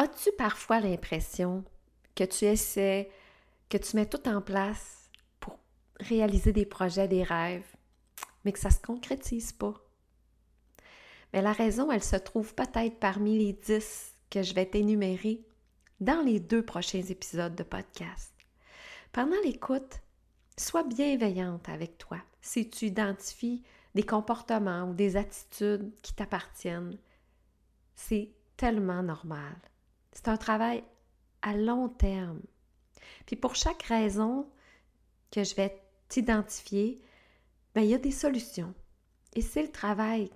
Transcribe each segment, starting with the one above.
As-tu parfois l'impression que tu essaies, que tu mets tout en place pour réaliser des projets, des rêves, mais que ça ne se concrétise pas? Mais la raison, elle se trouve peut-être parmi les dix que je vais t'énumérer dans les deux prochains épisodes de podcast. Pendant l'écoute, sois bienveillante avec toi si tu identifies des comportements ou des attitudes qui t'appartiennent. C'est tellement normal. C'est un travail à long terme. Puis pour chaque raison que je vais t'identifier, ben, il y a des solutions. Et c'est le travail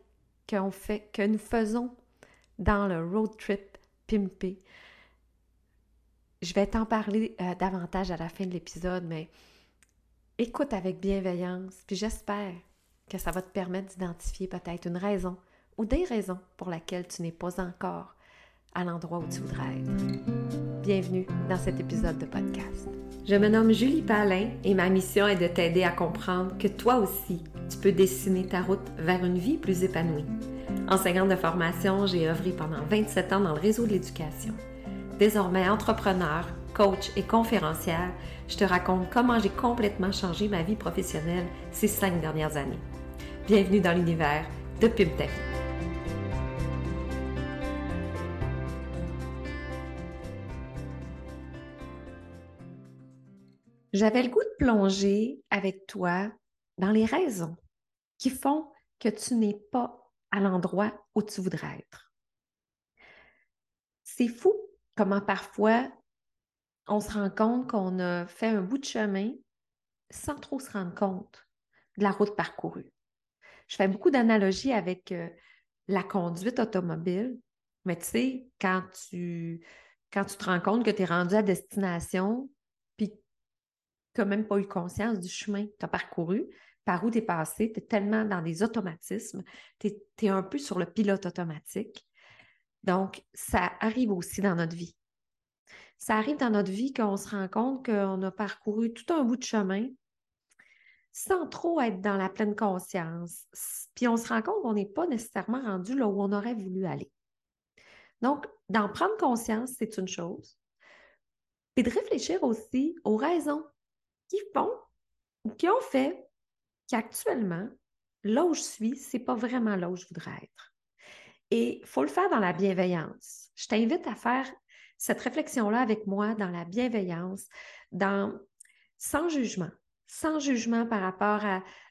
que nous faisons dans le road trip pimpé. Je vais t'en parler euh, davantage à la fin de l'épisode, mais écoute avec bienveillance, puis j'espère que ça va te permettre d'identifier peut-être une raison ou des raisons pour lesquelles tu n'es pas encore à l'endroit où tu voudrais être. Bienvenue dans cet épisode de podcast. Je me nomme Julie Palin et ma mission est de t'aider à comprendre que toi aussi, tu peux dessiner ta route vers une vie plus épanouie. Enseignante de formation, j'ai œuvré pendant 27 ans dans le réseau de l'éducation. Désormais entrepreneur, coach et conférencière, je te raconte comment j'ai complètement changé ma vie professionnelle ces cinq dernières années. Bienvenue dans l'univers de PubTech. J'avais le goût de plonger avec toi dans les raisons qui font que tu n'es pas à l'endroit où tu voudrais être. C'est fou comment parfois on se rend compte qu'on a fait un bout de chemin sans trop se rendre compte de la route parcourue. Je fais beaucoup d'analogies avec euh, la conduite automobile, mais tu sais, quand tu, quand tu te rends compte que tu es rendu à destination, tu n'as même pas eu conscience du chemin que tu as parcouru, par où tu es passé, tu es tellement dans des automatismes, tu es, un peu sur le pilote automatique. Donc, ça arrive aussi dans notre vie. Ça arrive dans notre vie qu'on se rend compte qu'on a parcouru tout un bout de chemin sans trop être dans la pleine conscience. Puis on se rend compte qu'on n'est pas nécessairement rendu là où on aurait voulu aller. Donc, d'en prendre conscience, c'est une chose. Et de réfléchir aussi aux raisons qui font ou qui ont fait qu'actuellement, là où je suis, c'est pas vraiment là où je voudrais être. Et il faut le faire dans la bienveillance. Je t'invite à faire cette réflexion-là avec moi dans la bienveillance, dans sans jugement, sans jugement par rapport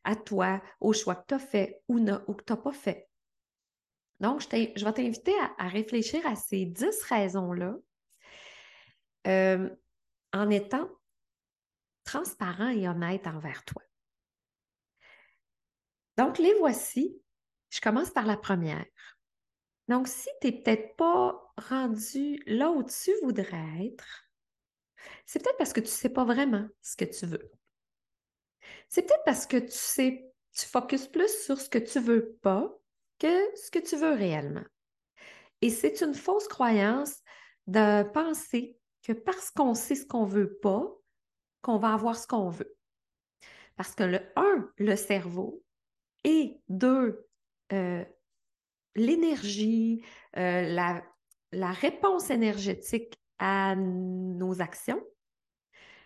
à, toi, au choix que tu as fait ou, ou que tu n'as pas fait. Donc, je, je vais t'inviter à, réfléchir à ces dix raisons-là euh, en étant transparent et honnête envers toi. Donc, les voici. Je commence par la première. Donc, si tu n'es peut-être pas rendu là où tu voudrais être, c'est peut-être parce que tu ne sais pas vraiment ce que tu veux. C'est peut-être parce que tu sais, tu focuses plus sur ce que tu veux pas que ce que tu veux réellement. Et c'est une fausse croyance de penser que parce qu'on sait ce qu'on veut pas, qu'on va avoir ce qu'on veut. Parce que le un, le cerveau, et deux, euh, l'énergie, euh, la, réponse énergétique à nos actions,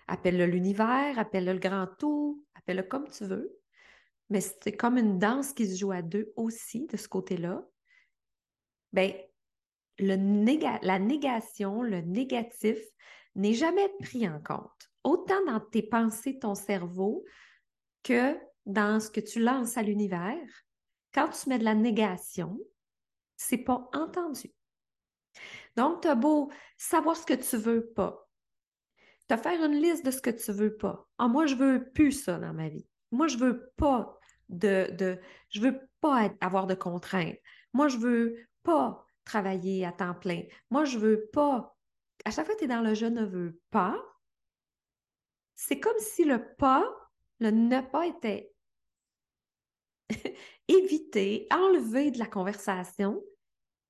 appelle-le l'univers, appelle-le le grand tout, appelle-le comme tu veux, mais c'est comme une danse qui se joue à deux aussi de ce côté-là. Bien, la négation, le négatif n'est jamais pris en compte autant dans tes pensées, ton cerveau, que dans ce que tu lances à l'univers. Quand tu mets de la négation, c'est pas entendu. Donc, tu as beau savoir ce que tu veux pas, te faire une liste de ce que tu veux pas. Ah, moi, je veux plus ça dans ma vie. Moi, je veux pas de, de je veux pas avoir de contraintes. Moi, je veux pas travailler à temps plein. Moi, je veux pas. À chaque fois que tu es dans le je ne veux pas, c'est comme si le pas, le ne pas était évité, enlevé de la conversation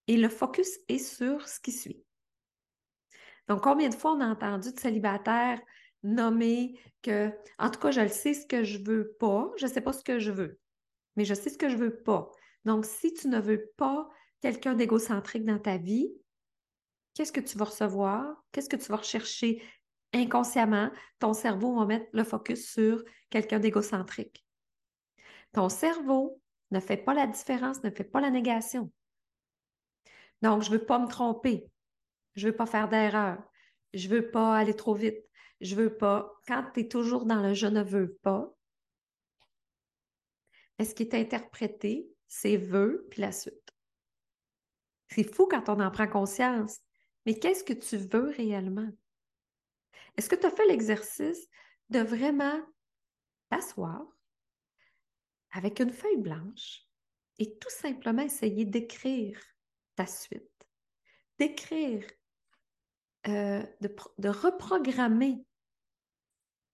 et le focus est sur ce qui suit. Donc, combien de fois on a entendu de célibataires nommer que, en tout cas, je le sais ce que je veux pas, je ne sais pas ce que je veux, mais je sais ce que je veux pas. Donc, si tu ne veux pas quelqu'un d'égocentrique dans ta vie, qu'est-ce que tu vas recevoir, qu'est-ce que tu vas rechercher inconsciemment, ton cerveau va mettre le focus sur quelqu'un d'égocentrique. Ton cerveau ne fait pas la différence, ne fait pas la négation. Donc, je ne veux pas me tromper. Je ne veux pas faire d'erreur. Je ne veux pas aller trop vite. Je ne veux pas. Quand tu es toujours dans le je ne veux pas, ce qui est interprété, c'est veux puis la suite. C'est fou quand on en prend conscience. Mais qu'est-ce que tu veux réellement? Est-ce que tu as fait l'exercice de vraiment t'asseoir avec une feuille blanche et tout simplement essayer d'écrire ta suite, d'écrire, euh, de, reprogrammer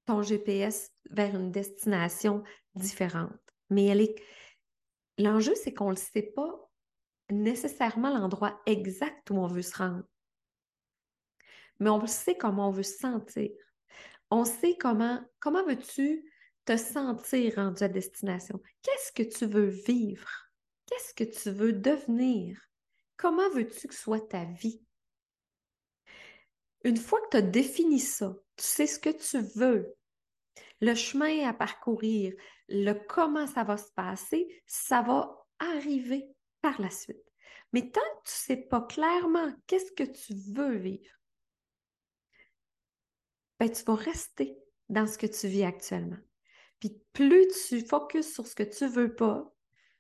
ton GPS vers une destination différente? Mais l'enjeu, c'est qu'on ne sait pas nécessairement l'endroit exact où on veut se rendre. Mais on sait comment on veut se sentir. On sait comment, comment veux-tu te sentir rendu à destination? Qu'est-ce que tu veux vivre? Qu'est-ce que tu veux devenir? Comment veux-tu que soit ta vie? Une fois que tu as défini ça, tu sais ce que tu veux, le chemin à parcourir, le comment ça va se passer, ça va arriver par la suite. Mais tant que tu ne sais pas clairement qu'est-ce que tu veux vivre, ben, tu vas rester dans ce que tu vis actuellement. Puis plus tu focuses sur ce que tu veux pas,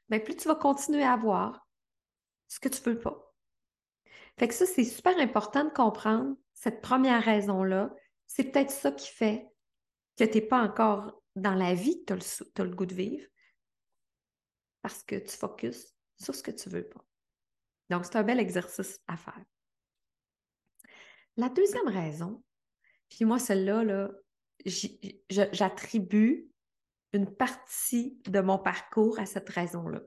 ben, plus tu vas continuer à voir ce que tu veux pas. Fait que ça, c'est super important de comprendre cette première raison-là. C'est peut-être ça qui fait que tu n'es pas encore dans la vie que tu as, le goût de vivre parce que tu focuses sur ce que tu veux pas. Donc, c'est un bel exercice à faire. La deuxième raison, puis moi, celle-là, là, j'attribue une partie de mon parcours à cette raison-là.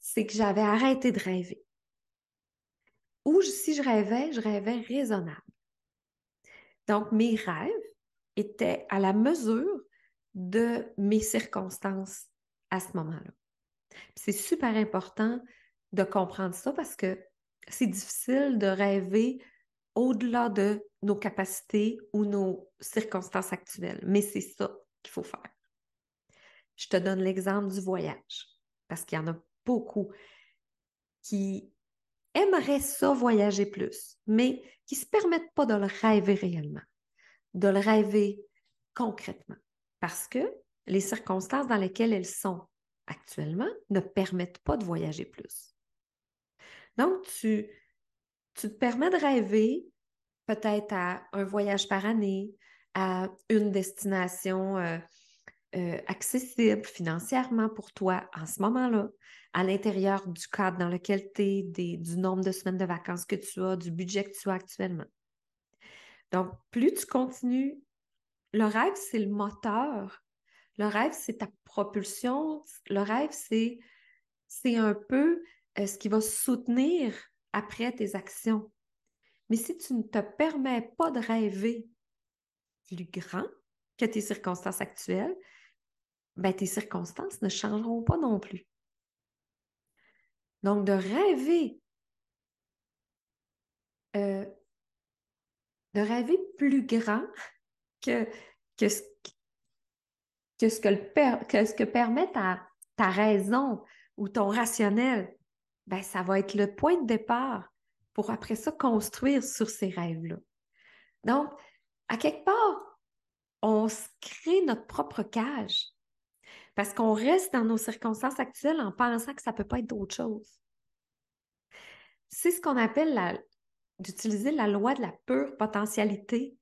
C'est que j'avais arrêté de rêver. Ou si je rêvais, je rêvais raisonnable. Donc, mes rêves étaient à la mesure de mes circonstances à ce moment-là. C'est super important de comprendre ça parce que c'est difficile de rêver au-delà de nos capacités ou nos circonstances actuelles. Mais c'est ça qu'il faut faire. Je te donne l'exemple du voyage, parce qu'il y en a beaucoup qui aimeraient ça voyager plus, mais qui ne se permettent pas de le rêver réellement, de le rêver concrètement, parce que les circonstances dans lesquelles elles sont actuellement ne permettent pas de voyager plus. Donc, tu, tu te permets de rêver peut-être à un voyage par année, à une destination euh, euh, accessible financièrement pour toi en ce moment-là, à l'intérieur du cadre dans lequel tu es, du nombre de semaines de vacances que tu as, du budget que tu as actuellement. Donc, plus tu continues, le rêve, c'est le moteur. Le rêve, c'est ta propulsion. Le rêve, c'est, c'est un peu euh, ce qui va soutenir après tes actions. Mais si tu ne te permets pas de rêver plus grand que tes circonstances actuelles, ben, tes circonstances ne changeront pas non plus. Donc, de rêver, euh, de rêver plus grand que, que, ce, que, que, ce que permet ta raison ou ton rationnel, ben, ça va être le point de départ pour après ça construire sur ces rêves-là. Donc, à quelque part, on se crée notre propre cage parce qu'on reste dans nos circonstances actuelles en pensant que ça ne peut pas être d'autre chose. C'est ce qu'on appelle d'utiliser la loi de la pure potentialité.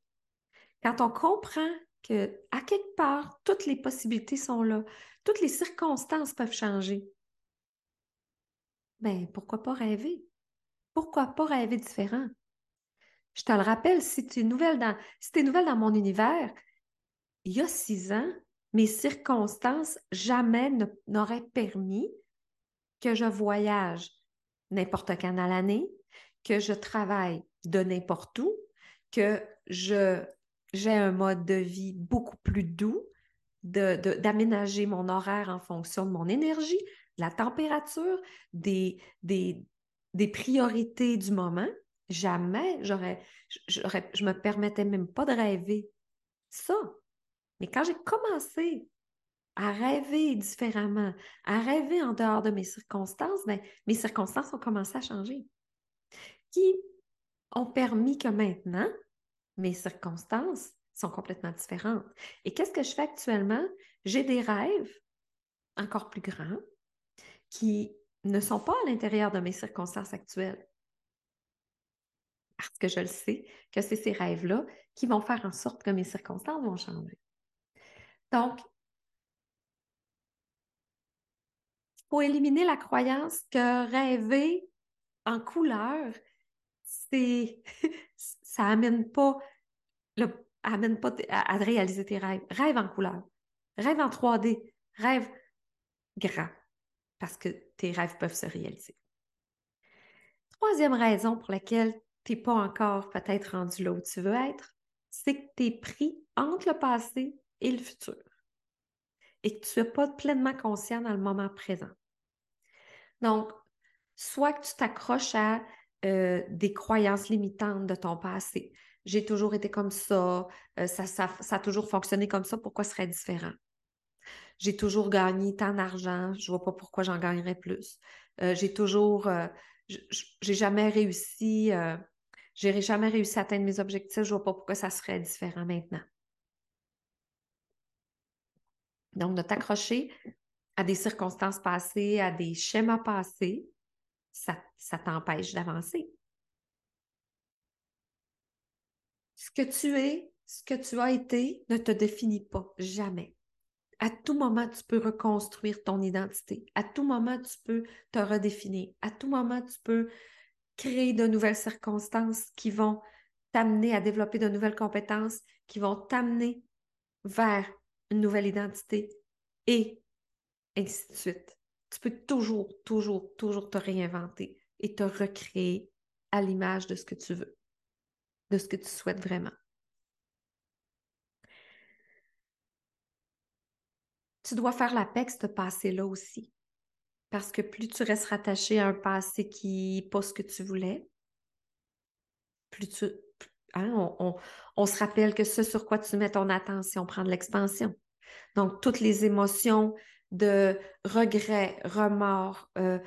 Quand on comprend que à quelque part, toutes les possibilités sont là, toutes les circonstances peuvent changer, ben pourquoi pas rêver? Pourquoi pas rêver différent? Je te le rappelle, si tu es nouvelle dans, mon univers, il y a six ans, mes circonstances jamais n'auraient permis que je voyage n'importe quand dans l'année, que je travaille de n'importe où, que j'ai un mode de vie beaucoup plus doux, d'aménager mon horaire en fonction de mon énergie, la température, des, priorités du moment. Jamais j'aurais, je me permettais même pas de rêver ça. Mais quand j'ai commencé à rêver différemment, à rêver en dehors de mes circonstances, ben, mes circonstances ont commencé à changer. Qui ont permis que maintenant, mes circonstances sont complètement différentes. Et qu'est-ce que je fais actuellement? J'ai des rêves encore plus grands qui ne sont pas à l'intérieur de mes circonstances actuelles. Parce que je le sais que c'est ces rêves-là qui vont faire en sorte que mes circonstances vont changer. Donc, il faut éliminer la croyance que rêver en couleur, c'est ça amène pas amène pas à, réaliser tes rêves. Rêve en couleur, rêve en 3D, rêve grand, parce que tes rêves peuvent se réaliser. Troisième raison pour laquelle tu n'es pas encore peut-être rendu là où tu veux être, c'est que tu es pris entre le passé et le futur et que tu n'es pas pleinement conscient dans le moment présent. Donc, soit que tu t'accroches à euh, des croyances limitantes de ton passé. J'ai toujours été comme ça, euh, ça, a toujours fonctionné comme ça, pourquoi ce serait différent? J'ai toujours gagné tant d'argent, je ne vois pas pourquoi j'en gagnerais plus. Euh, j'ai toujours, j'ai jamais réussi, j'ai jamais réussi à atteindre mes objectifs, je ne vois pas pourquoi ça serait différent maintenant. Donc, de t'accrocher à des circonstances passées, à des schémas passés, ça, t'empêche d'avancer. Ce que tu es, ce que tu as été, ne te définit pas, jamais. À tout moment, tu peux reconstruire ton identité. À tout moment, tu peux te redéfinir. À tout moment, tu peux créer de nouvelles circonstances qui vont t'amener à développer de nouvelles compétences, qui vont t'amener vers une nouvelle identité et ainsi de suite. Tu peux toujours, toujours, toujours te réinventer et te recréer à l'image de ce que tu veux, de ce que tu souhaites vraiment. Tu dois faire la paix ce passé-là aussi. Parce que plus tu restes rattaché à un passé qui n'est pas ce que tu voulais, plus tu. Hein, on, on, se rappelle que ce sur quoi tu mets ton attention prend de l'expansion. Donc, toutes les émotions de regret, remords, euh,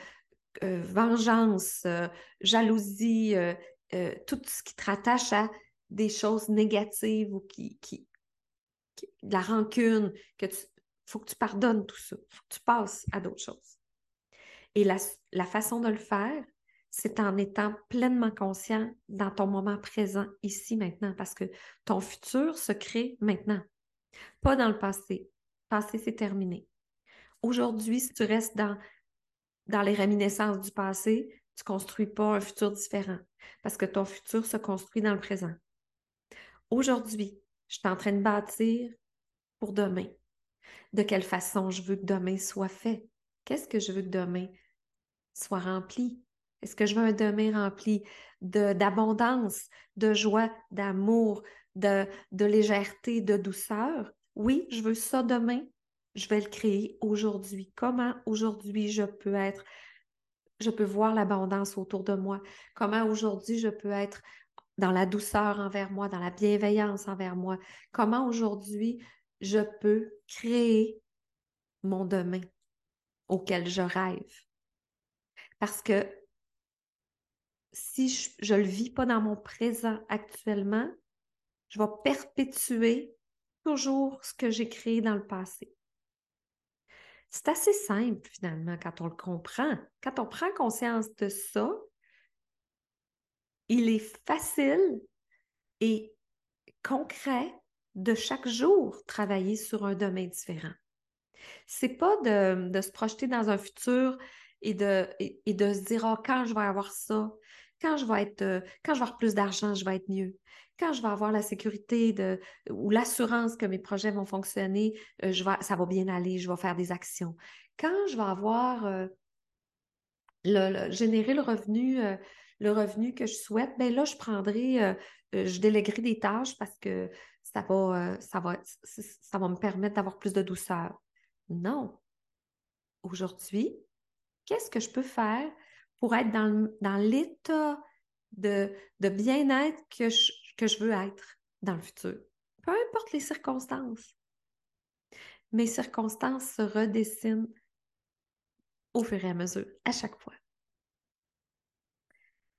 euh, vengeance, euh, jalousie, tout ce qui te rattache à des choses négatives ou qui, qui, la rancune, que tu faut que tu pardonnes tout ça, faut que tu passes à d'autres choses. Et la, façon de le faire, c'est en étant pleinement conscient dans ton moment présent, ici, maintenant, parce que ton futur se crée maintenant, pas dans le passé. Le passé, c'est terminé. Aujourd'hui, si tu restes dans, dans les réminiscences du passé, tu ne construis pas un futur différent parce que ton futur se construit dans le présent. Aujourd'hui, je suis en train de bâtir pour demain. De quelle façon je veux que demain soit fait? Qu'est-ce que je veux que demain soit rempli? Est-ce que je veux un demain rempli d'abondance, de, joie, d'amour, de, de légèreté, de douceur? Oui, je veux ça demain je vais le créer aujourd'hui. Comment aujourd'hui je peux être, je peux voir l'abondance autour de moi? Comment aujourd'hui je peux être dans la douceur envers moi, dans la bienveillance envers moi? Comment aujourd'hui je peux créer mon demain auquel je rêve? Parce que si je ne le vis pas dans mon présent actuellement, je vais perpétuer toujours ce que j'ai créé dans le passé. C'est assez simple finalement quand on le comprend. Quand on prend conscience de ça, il est facile et concret de chaque jour travailler sur un domaine différent. C'est pas de, se projeter dans un futur et de, et, se dire oh, quand je vais avoir ça, quand je vais être euh, quand je vais avoir plus d'argent, je vais être mieux quand je vais avoir la sécurité ou l'assurance que mes projets vont fonctionner, euh, ça va bien aller, je vais faire des actions. Quand je vais avoir euh, le, générer le revenu, le revenu que je souhaite, ben là, je prendrai, je déléguerai des tâches parce que ça va, ça va, ça va me permettre d'avoir plus de douceur. Non. Aujourd'hui, qu'est-ce que je peux faire pour être dans l'état de, bien-être que je veux être dans le futur? Peu importe les circonstances. Mes circonstances se redessinent au fur et à mesure, à chaque fois.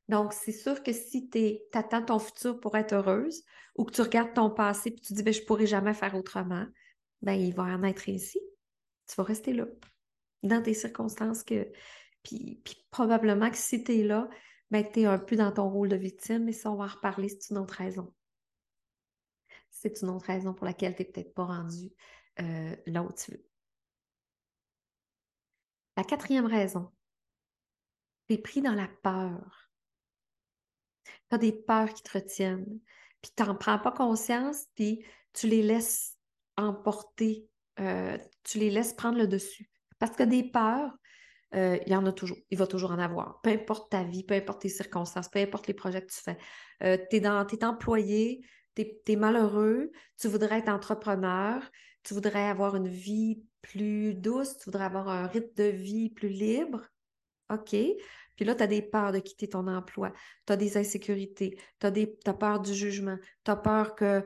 Donc, c'est sûr que si tu attends ton futur pour être heureuse ou que tu regardes ton passé et tu dis, ben, je ne pourrai jamais faire autrement, ben, il va en être ainsi. Tu vas rester là, dans tes circonstances que. Puis, probablement que si tu es là, ben, tu es un peu dans ton rôle de victime, mais ça, on va en reparler, c'est une autre raison. C'est une autre raison pour laquelle tu n'es peut-être pas rendu euh, là où tu veux. La quatrième raison, tu es pris dans la peur. Tu as des peurs qui te retiennent, puis tu n'en prends pas conscience, puis tu les laisses emporter, euh, tu les laisses prendre le dessus. Parce que des peurs, euh, il y en a toujours. Il va toujours en avoir. Peu importe ta vie, peu importe tes circonstances, peu importe les projets que tu fais. Euh, tu es, employé, tu es, malheureux, tu voudrais être entrepreneur, tu voudrais avoir une vie plus douce, tu voudrais avoir un rythme de vie plus libre. OK. Puis là, tu as des peurs de quitter ton emploi, tu as des insécurités, tu as, peur du jugement, tu as peur que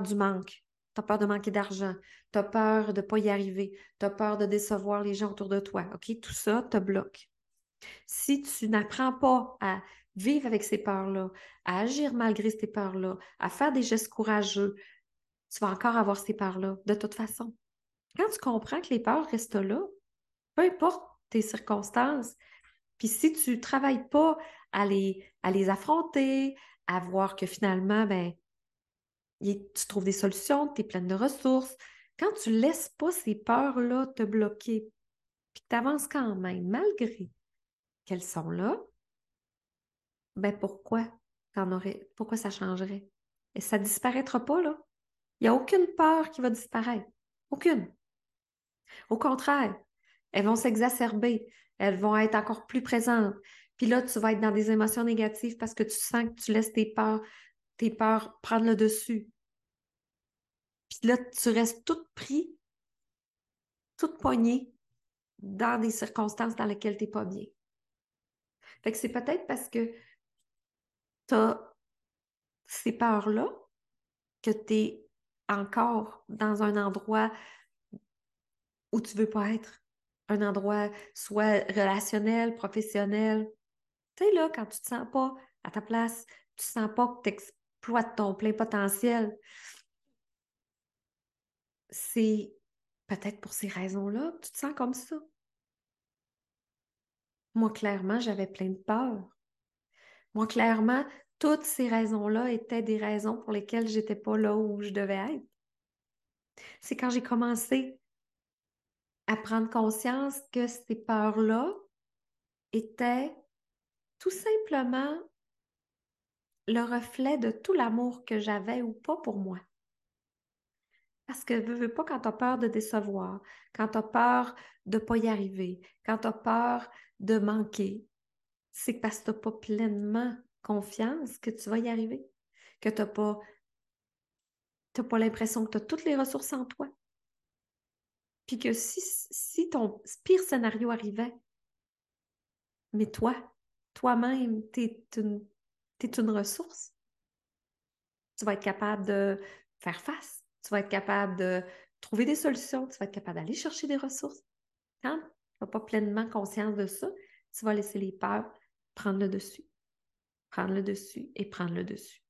du manque, tu as peur de manquer d'argent, tu as peur de ne pas y arriver, tu as peur de décevoir les gens autour de toi. OK? Tout ça te bloque. Si tu n'apprends pas à vivre avec ces peurs-là, à agir malgré ces peurs-là, à faire des gestes courageux, tu vas encore avoir ces peurs-là, de toute façon. Quand tu comprends que les peurs restent là, peu importe tes circonstances, puis si tu ne travailles pas à les, affronter, à voir que finalement, ben, tu trouves des solutions, tu es pleine de ressources, quand tu ne laisses pas ces peurs-là te bloquer, puis que tu avances quand même, malgré qu'elles sont là, ben pourquoi aurais, pourquoi ça changerait? Et ça ne disparaîtra pas, là. Il n'y a aucune peur qui va disparaître. Aucune. Au contraire, elles vont s'exacerber, elles vont être encore plus présentes. Puis là, tu vas être dans des émotions négatives parce que tu sens que tu laisses tes peurs, prendre le dessus. Puis là, tu restes toute pris, toute poignée dans des circonstances dans lesquelles tu n'es pas bien. Fait que c'est peut-être parce que tu as ces peurs-là que tu es encore dans un endroit où tu ne veux pas être. Un endroit soit relationnel, professionnel. Tu sais, là, quand tu ne te sens pas à ta place, tu ne sens pas que tu exploites ton plein potentiel, c'est peut-être pour ces raisons-là que tu te sens comme ça. Moi, clairement, j'avais plein de peur. Moi, clairement, toutes ces raisons-là étaient des raisons pour lesquelles je n'étais pas là où je devais être. C'est quand j'ai commencé à prendre conscience que ces peurs-là étaient tout simplement le reflet de tout l'amour que j'avais ou pas pour moi. Parce que veux, veux pas quand tu as peur de décevoir, quand tu as peur de pas y arriver, quand tu as peur de manquer, c'est parce que tu pas pleinement confiance que tu vas y arriver, que tu n'as pas, pas l'impression que tu toutes les ressources en toi. Puis que si, si ton pire scénario arrivait, mais toi, toi-même, tu es une, es une ressource. Tu vas être capable de faire face. Tu vas être capable de trouver des solutions. Tu vas être capable d'aller chercher des ressources. Quand tu n'as pas pleinement conscience de ça, tu vas laisser les peurs prendre le dessus, prendre le dessus et prendre le dessus.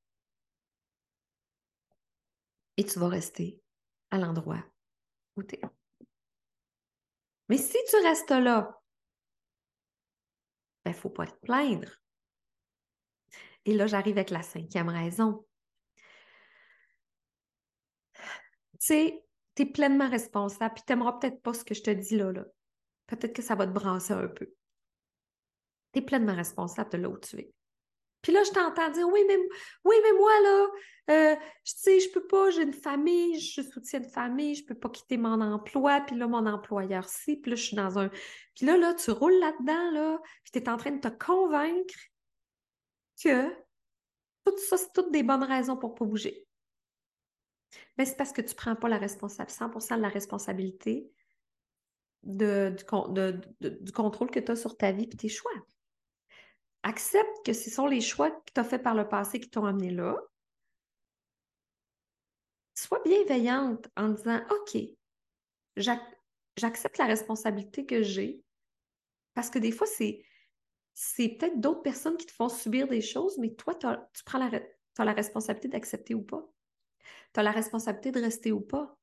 Et tu vas rester à l'endroit où tu es. Mais si tu restes là, il ben, ne faut pas te plaindre. Et là, j'arrive avec la cinquième raison. Tu sais, tu es pleinement responsable, puis tu n'aimeras peut-être pas ce que je te dis là. là. Peut-être que ça va te brasser un peu. Tu es pleinement responsable de là où tu es. Puis là, je t'entends dire Oui, mais, oui, mais moi, là, euh, je sais, je peux pas, j'ai une famille, je soutiens une famille, je peux pas quitter mon emploi, puis là, mon employeur, si, puis là, je suis dans un. Puis là, là, tu roules là-dedans, là, puis tu es en train de te convaincre que tout ça, c'est toutes des bonnes raisons pour pas bouger. Mais c'est parce que tu prends pas la responsabilité, 100% de la responsabilité de, du, du contrôle que tu as sur ta vie et tes choix. Accepte que ce sont les choix que tu as faits par le passé qui t'ont amené là. Sois bienveillante en disant OK, j'accepte la responsabilité que j'ai. Parce que des fois, c'est, c'est peut-être d'autres personnes qui te font subir des choses, mais toi, tu prends la, as la responsabilité d'accepter ou pas. Tu as la responsabilité de rester ou pas.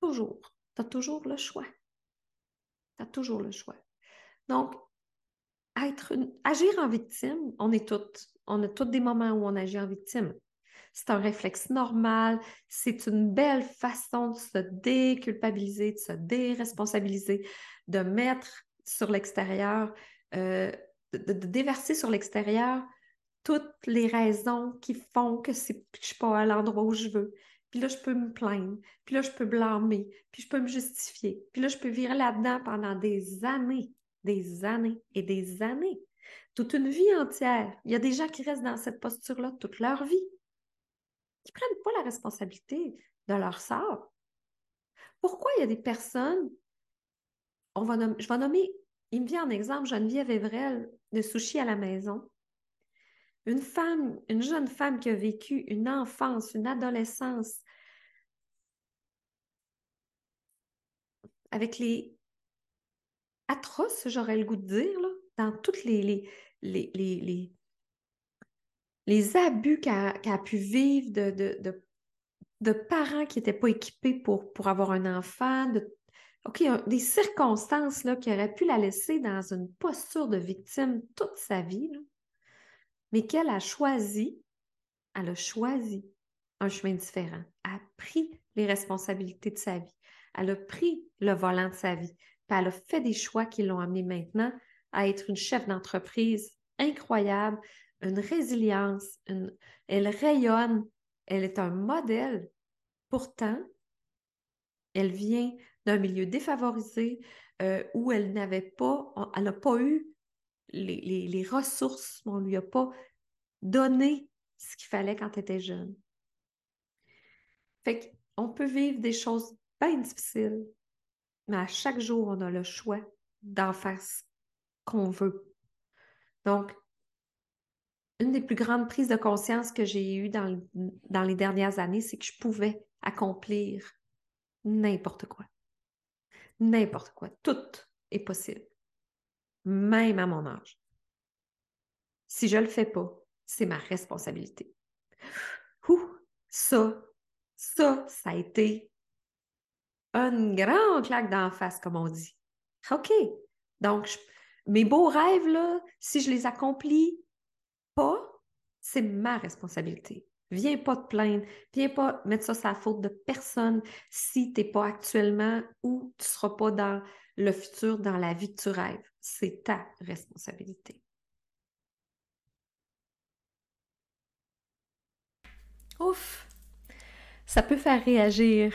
Toujours. Tu as toujours le choix. Tu as toujours le choix. Donc, agir en victime, on est toutes. On a tous des moments où on agit en victime. C'est un réflexe normal. C'est une belle façon de se déculpabiliser, de se déresponsabiliser, de mettre sur l'extérieur, euh, de, déverser sur l'extérieur toutes les raisons qui font que, je ne suis pas à l'endroit où je veux. Puis là, je peux me plaindre. Puis là, je peux blâmer. Puis je peux me justifier. Puis là, je peux virer là-dedans pendant des années, des années et des années. Toute une vie entière. Il y a des gens qui restent dans cette posture-là toute leur vie. Qui ne prennent pas la responsabilité de leur sort. Pourquoi il y a des personnes, on va je vais nommer, il me vient en exemple Geneviève Evrel de Sushi à la maison. Une femme, une jeune femme qui a vécu une enfance, une adolescence avec les atroces, j'aurais le goût de dire, dans toutes les, les, les, abus qu'elle a, pu vivre de, parents qui n'étaient pas équipés pour, avoir un enfant, des circonstances qui auraient pu la laisser dans une posture de victime toute sa vie. Mais qu'elle a choisi, elle a choisi un chemin différent, a pris les responsabilités de sa vie, elle a pris le volant de sa vie, puis elle a fait des choix qui l'ont amenée maintenant à être une chef d'entreprise incroyable, une résilience, elle rayonne, elle est un modèle. Pourtant, elle vient d'un milieu défavorisé euh, où elle n'avait pas, elle n'a pas eu les, ressources, on ne lui a pas donné ce qu'il fallait quand tu étais jeune. Fait qu'on peut vivre des choses bien difficiles, mais à chaque jour, on a le choix d'en faire ce qu'on veut. Donc, une des plus grandes prises de conscience que j'ai eues dans, dans les dernières années, c'est que je pouvais accomplir n'importe quoi. N'importe quoi. Tout est possible même à mon âge. Si je ne le fais pas, c'est ma responsabilité. Ouh, ça, ça, ça a été une grande claque d'en face, comme on dit. OK. Donc, mes beaux rêves, là, si je les accomplis pas, c'est ma responsabilité. Viens pas te plaindre, viens pas mettre ça sur la faute de personne si tu n'es pas actuellement ou tu ne seras pas dans le futur, dans la vie que tu rêves c'est ta responsabilité. Ouf! Ça peut faire réagir.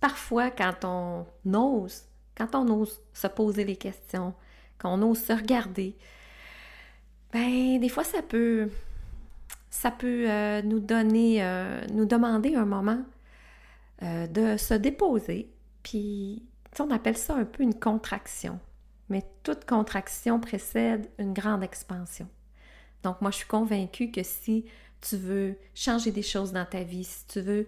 Parfois, quand on ose, quand on ose se poser les questions, quand on ose se regarder, ben, des fois, ça peut, ça peut euh, nous donner, euh, nous demander un moment euh, de se déposer. Puis, on appelle ça un peu une contraction mais toute contraction précède une grande expansion. Donc moi, je suis convaincue que si tu veux changer des choses dans ta vie, si tu veux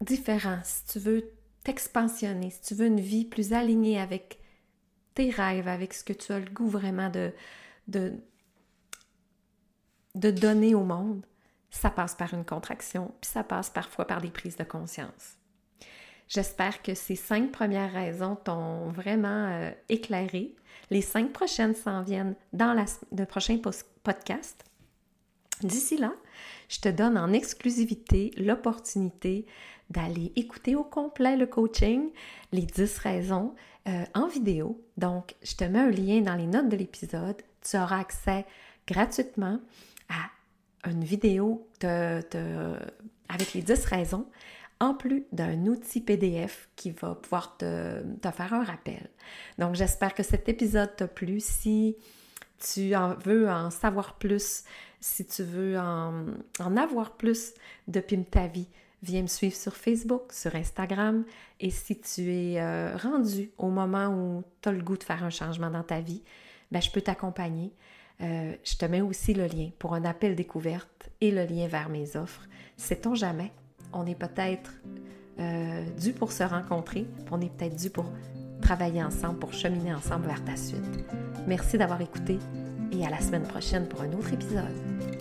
différent, si tu veux t'expansionner, si tu veux une vie plus alignée avec tes rêves, avec ce que tu as le goût vraiment de, de, de donner au monde, ça passe par une contraction, puis ça passe parfois par des prises de conscience. J'espère que ces cinq premières raisons t'ont vraiment euh, éclairé. Les cinq prochaines s'en viennent dans le prochain podcast. D'ici là, je te donne en exclusivité l'opportunité d'aller écouter au complet le coaching, les 10 raisons euh, en vidéo. Donc, je te mets un lien dans les notes de l'épisode. Tu auras accès gratuitement à une vidéo avec les 10 raisons en plus d'un outil PDF qui va pouvoir te, faire un rappel. Donc, j'espère que cet épisode t'a plu. Si tu en veux en savoir plus, si tu veux en, avoir plus de Pim ta vie, viens me suivre sur Facebook, sur Instagram. Et si tu es euh, rendu au moment où tu as le goût de faire un changement dans ta vie, ben, je peux t'accompagner. Euh, je te mets aussi le lien pour un appel découverte et le lien vers mes offres. Sait-on jamais? On est peut-être euh, dû pour se rencontrer, on est peut-être dû pour travailler ensemble, pour cheminer ensemble vers ta suite. Merci d'avoir écouté et à la semaine prochaine pour un autre épisode.